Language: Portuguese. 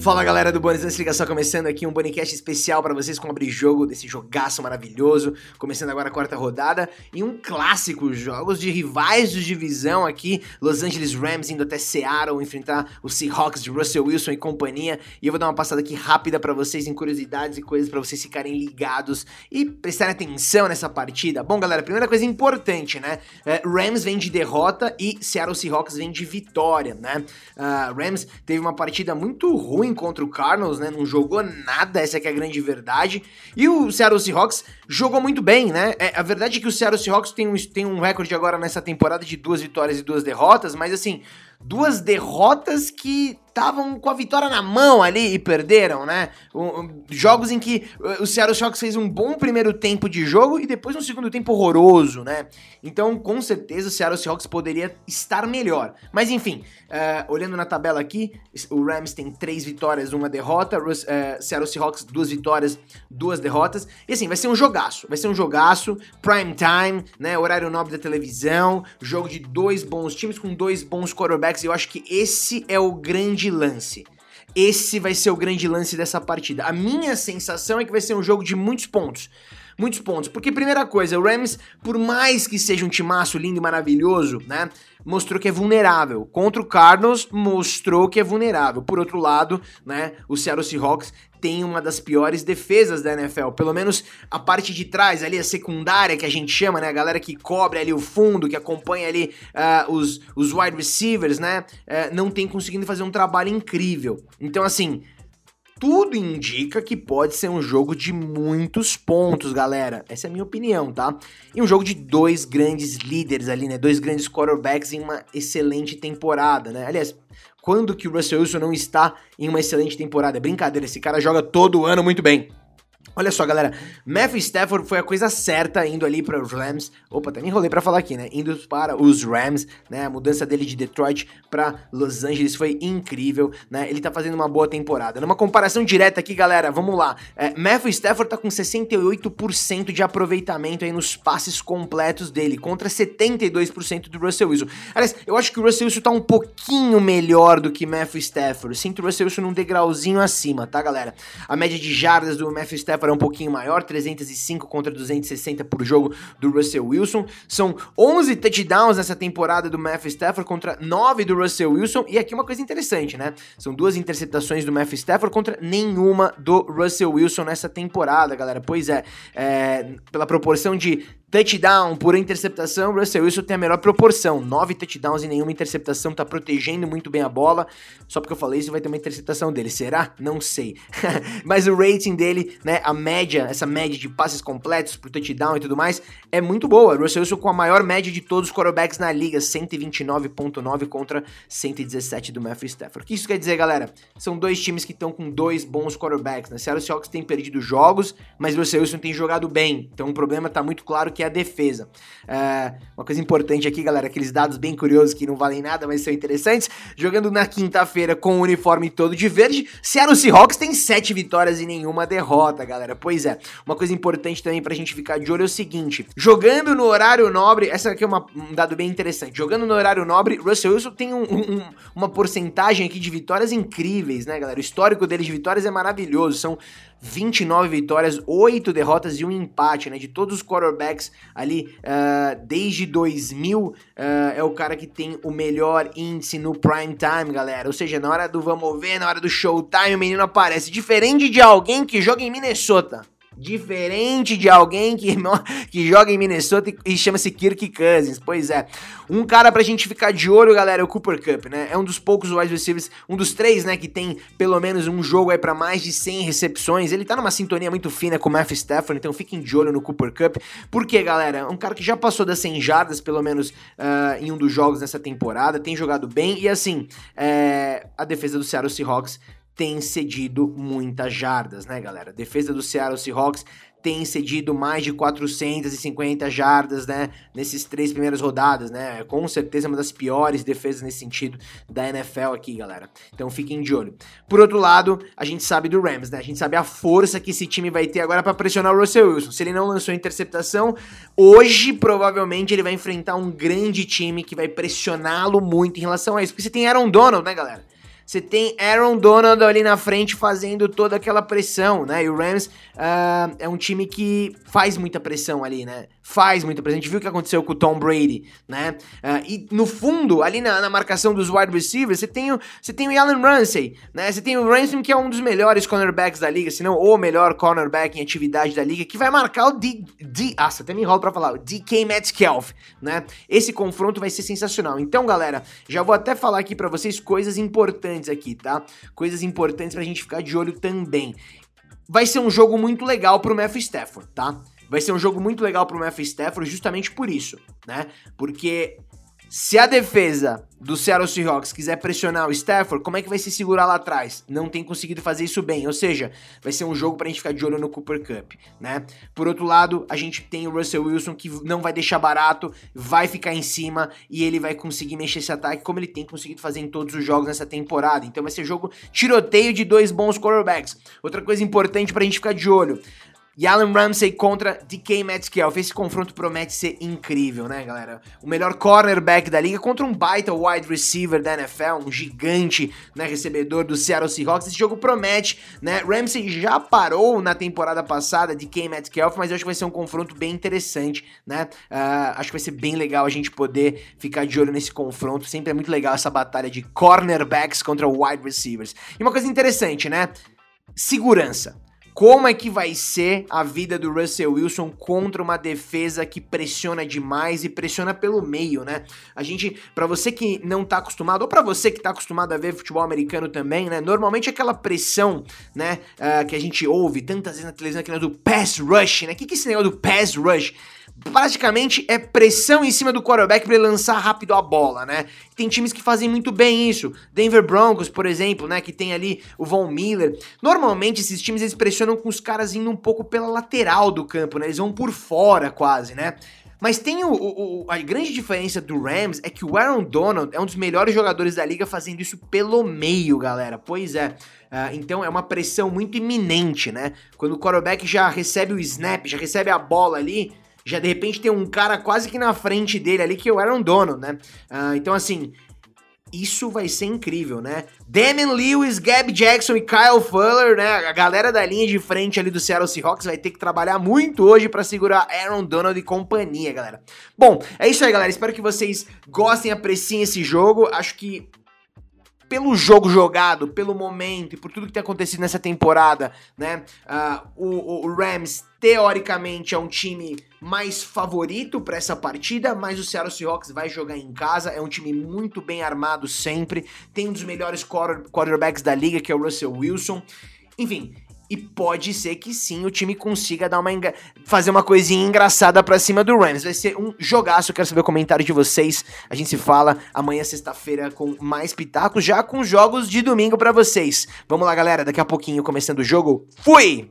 Fala galera do Bonis Liga só começando aqui um Bonicast especial para vocês com abrir jogo desse jogaço maravilhoso, começando agora a quarta rodada e um clássico, jogos de rivais de divisão aqui, Los Angeles Rams indo até Seattle enfrentar os Seahawks de Russell Wilson e companhia, e eu vou dar uma passada aqui rápida para vocês em curiosidades e coisas para vocês ficarem ligados e prestarem atenção nessa partida. Bom galera, primeira coisa importante, né, é, Rams vem de derrota e Seattle Seahawks vem de vitória, né, uh, Rams teve uma partida muito ruim contra o Cardinals, né? Não jogou nada, essa é, é a grande verdade. E o Seattle Seahawks jogou muito bem, né? É, a verdade é que o Seattle Seahawks tem um, tem um recorde agora nessa temporada de duas vitórias e duas derrotas, mas assim, duas derrotas que estavam com a vitória na mão ali e perderam, né? Jogos em que uh, o Seattle Seahawks fez um bom primeiro tempo de jogo e depois um segundo tempo horroroso, né? Então, com certeza, o Seattle Seahawks poderia estar melhor. Mas enfim, uh, olhando na tabela aqui, o Rams tem três vitórias, uma derrota, o uh, Seattle Seahawks duas vitórias, duas derrotas. E assim, vai ser um jogaço, vai ser um jogaço, prime time, né? Horário nobre da televisão, jogo de dois bons times com dois bons quarterbacks. Eu acho que esse é o grande lance. Esse vai ser o grande lance dessa partida. A minha sensação é que vai ser um jogo de muitos pontos. Muitos pontos. Porque, primeira coisa, o Rams, por mais que seja um timaço lindo e maravilhoso, né? Mostrou que é vulnerável. Contra o Cardinals, mostrou que é vulnerável. Por outro lado, né? O Seattle Seahawks tem uma das piores defesas da NFL. Pelo menos a parte de trás, ali, a secundária que a gente chama, né? A galera que cobre ali o fundo, que acompanha ali uh, os, os wide receivers, né? Uh, não tem conseguido fazer um trabalho incrível. Então, assim, tudo indica que pode ser um jogo de muitos pontos, galera. Essa é a minha opinião, tá? E um jogo de dois grandes líderes ali, né? Dois grandes quarterbacks em uma excelente temporada, né? Aliás, quando que o Russell Wilson não está em uma excelente temporada? É brincadeira, esse cara joga todo ano muito bem. Olha só, galera, Matthew Stafford foi a coisa certa indo ali para os Rams. Opa, até me enrolei para falar aqui, né? Indo para os Rams, né? A mudança dele de Detroit para Los Angeles foi incrível, né? Ele tá fazendo uma boa temporada. Numa comparação direta aqui, galera, vamos lá. É, Matthew Stafford tá com 68% de aproveitamento aí nos passes completos dele, contra 72% do Russell Wilson. Aliás, eu acho que o Russell Wilson tá um pouquinho melhor do que Matthew Stafford. Sinto o Russell Wilson num degrauzinho acima, tá, galera? A média de jardas do Matthew Stafford Stafford é um pouquinho maior, 305 contra 260 por jogo do Russell Wilson. São 11 touchdowns nessa temporada do Matthew Stafford contra 9 do Russell Wilson. E aqui uma coisa interessante, né? São duas interceptações do Matthew Stafford contra nenhuma do Russell Wilson nessa temporada, galera. Pois é, é pela proporção de Touchdown por interceptação, Russell Wilson tem a melhor proporção. Nove touchdowns e nenhuma interceptação, tá protegendo muito bem a bola. Só porque eu falei isso, vai ter uma interceptação dele. Será? Não sei. Mas o rating dele, né, a média, essa média de passes completos por touchdown e tudo mais, é muito boa. Russell Wilson com a maior média de todos os quarterbacks na liga, 129.9 contra 117 do Matthew Stafford. O que isso quer dizer, galera? São dois times que estão com dois bons quarterbacks, né? Seattle Seahawks tem perdido jogos, mas Russell Wilson tem jogado bem. Então o problema tá muito claro que que é a defesa. É, uma coisa importante aqui, galera, aqueles dados bem curiosos que não valem nada, mas são interessantes. Jogando na quinta-feira com o uniforme todo de verde, Seattle Seahawks tem sete vitórias e nenhuma derrota, galera. Pois é, uma coisa importante também pra gente ficar de olho é o seguinte: jogando no horário nobre, essa aqui é uma, um dado bem interessante. Jogando no horário nobre, Russell Wilson tem um, um, uma porcentagem aqui de vitórias incríveis, né, galera? O histórico dele de vitórias é maravilhoso. São 29 vitórias, 8 derrotas e um empate, né? De todos os quarterbacks ali uh, desde 2000, uh, ah, é o cara que tem o melhor índice no prime time, galera. Ou seja, na hora do vamos ver, na hora do showtime, o menino aparece. Diferente de alguém que joga em Minnesota. Diferente de alguém que, que joga em Minnesota e, chama-se Kirk Cousins. Pois é. Um cara pra gente ficar de olho, galera, é o Cooper Cup, né? É um dos poucos wide receivers, um dos três, né, que tem pelo menos um jogo aí pra mais de 100 recepções. Ele tá numa sintonia muito fina com o Matthew Stafford, então fiquem de olho no Cooper Cup. Por quê, galera? É um cara que já passou das 100 jardas, pelo menos uh, em um dos jogos nessa temporada, tem jogado bem e assim, é, a defesa do Seattle Seahawks tem cedido muitas jardas, né, galera? A defesa do Seattle Seahawks tem cedido mais de 450 jardas, né, nesses três primeiras rodadas, né? Com certeza uma das piores defesas nesse sentido da NFL aqui, galera. Então fiquem de olho. Por outro lado, a gente sabe do Rams, né? A gente sabe a força que esse time vai ter agora para pressionar o Russell Wilson. Se ele não lançou interceptação, hoje provavelmente ele vai enfrentar um grande time que vai pressioná-lo muito em relação a isso. Porque você tem Aaron Donald, né, galera? Você tem Aaron Donald ali na frente fazendo toda aquela pressão, né? E o Rams uh, é um time que faz muita pressão ali, né? Faz. A gente viu o que aconteceu com o Tom Brady, né? Uh, e no fundo, ali na, na, marcação dos wide receivers, você tem o, você tem o Allen Ramsey, né? Você tem o Ramsey que é um dos melhores cornerbacks da liga, se não o melhor cornerback em atividade da liga, que vai marcar o D... D ah, até me enrolo pra falar, o DK Metcalf, né? Esse confronto vai ser sensacional. Então, galera, já vou até falar aqui para vocês coisas importantes aqui, tá? Coisas importantes pra gente ficar de olho também. Vai ser um jogo muito legal pro Matthew Stafford, tá? Vai ser um jogo muito legal pro Matthew Stafford justamente por isso, né? Porque se a defesa do Seattle Seahawks quiser pressionar o Stafford, como é que vai se segurar lá atrás? Não tem conseguido fazer isso bem, ou seja, vai ser um jogo pra gente ficar de olho no Cooper Cup, né? Por outro lado, a gente tem o Russell Wilson que não vai deixar barato, vai ficar em cima e ele vai conseguir mexer esse ataque como ele tem conseguido fazer em todos os jogos nessa temporada. Então vai ser jogo tiroteio de dois bons quarterbacks. Outra coisa importante pra gente ficar de olho, e Allen Ramsey contra DK Metcalf. Esse confronto promete ser incrível, né, galera? O melhor cornerback da liga contra um baita wide receiver da NFL, um gigante, né, recebedor do Seattle Seahawks. Esse jogo promete, né? Ramsey já parou na temporada passada DK Metcalf, mas eu acho que vai ser um confronto bem interessante, né? Uh, acho que vai ser bem legal a gente poder ficar de olho nesse confronto. Sempre é muito legal essa batalha de cornerbacks contra wide receivers. E uma coisa interessante, né? Segurança como é que vai ser a vida do Russell Wilson contra uma defesa que pressiona demais e pressiona pelo meio, né? A gente, para você que não tá acostumado, ou para você que tá acostumado a ver futebol americano também, né? Normalmente aquela pressão, né, uh, que a gente ouve tantas vezes na televisão, aquele do pass rush, né? O que, que é esse negócio do pass rush? Praticamente é pressão em cima do quarterback para ele lançar rápido a bola, né? Tem times que fazem muito bem isso. Denver Broncos, por exemplo, né, que tem ali o Von Miller. Normalmente esses times eles pressionam com os caras indo um pouco pela lateral do campo, né? Eles vão por fora quase, né? Mas tem o, o, a grande diferença do Rams é que o Aaron Donald é um dos melhores jogadores da liga fazendo isso pelo meio, galera. Pois é. Uh, então é uma pressão muito iminente, né? Quando o quarterback já recebe o snap, já recebe a bola ali, já de repente tem um cara quase que na frente dele ali, que é o Aaron Donald, né? Uh, então, assim, isso vai ser incrível, né? Damian Lewis, Gab Jackson e Kyle Fuller, né? A galera da linha de frente ali do Seattle Seahawks vai ter que trabalhar muito hoje para segurar Aaron Donald e companhia, galera. Bom, é isso aí, galera. Espero que vocês gostem, apreciem esse jogo. Acho que pelo jogo jogado, pelo momento e por tudo que tem acontecido nessa temporada, né? Uh, o, o, Rams, teoricamente, é um time mais favorito para essa partida, mas o Seattle Seahawks vai jogar em casa. É um time muito bem armado sempre. Tem um dos melhores quarterbacks da liga, que é o Russell Wilson. Enfim, e pode ser que sim o time consiga dar uma fazer uma coisinha engraçada pra cima do Rams. Vai ser um jogaço. Eu quero saber o comentário de vocês. A gente se fala amanhã, sexta-feira, com mais pitacos, já com jogos de domingo para vocês. Vamos lá, galera. Daqui a pouquinho, começando o jogo. Fui!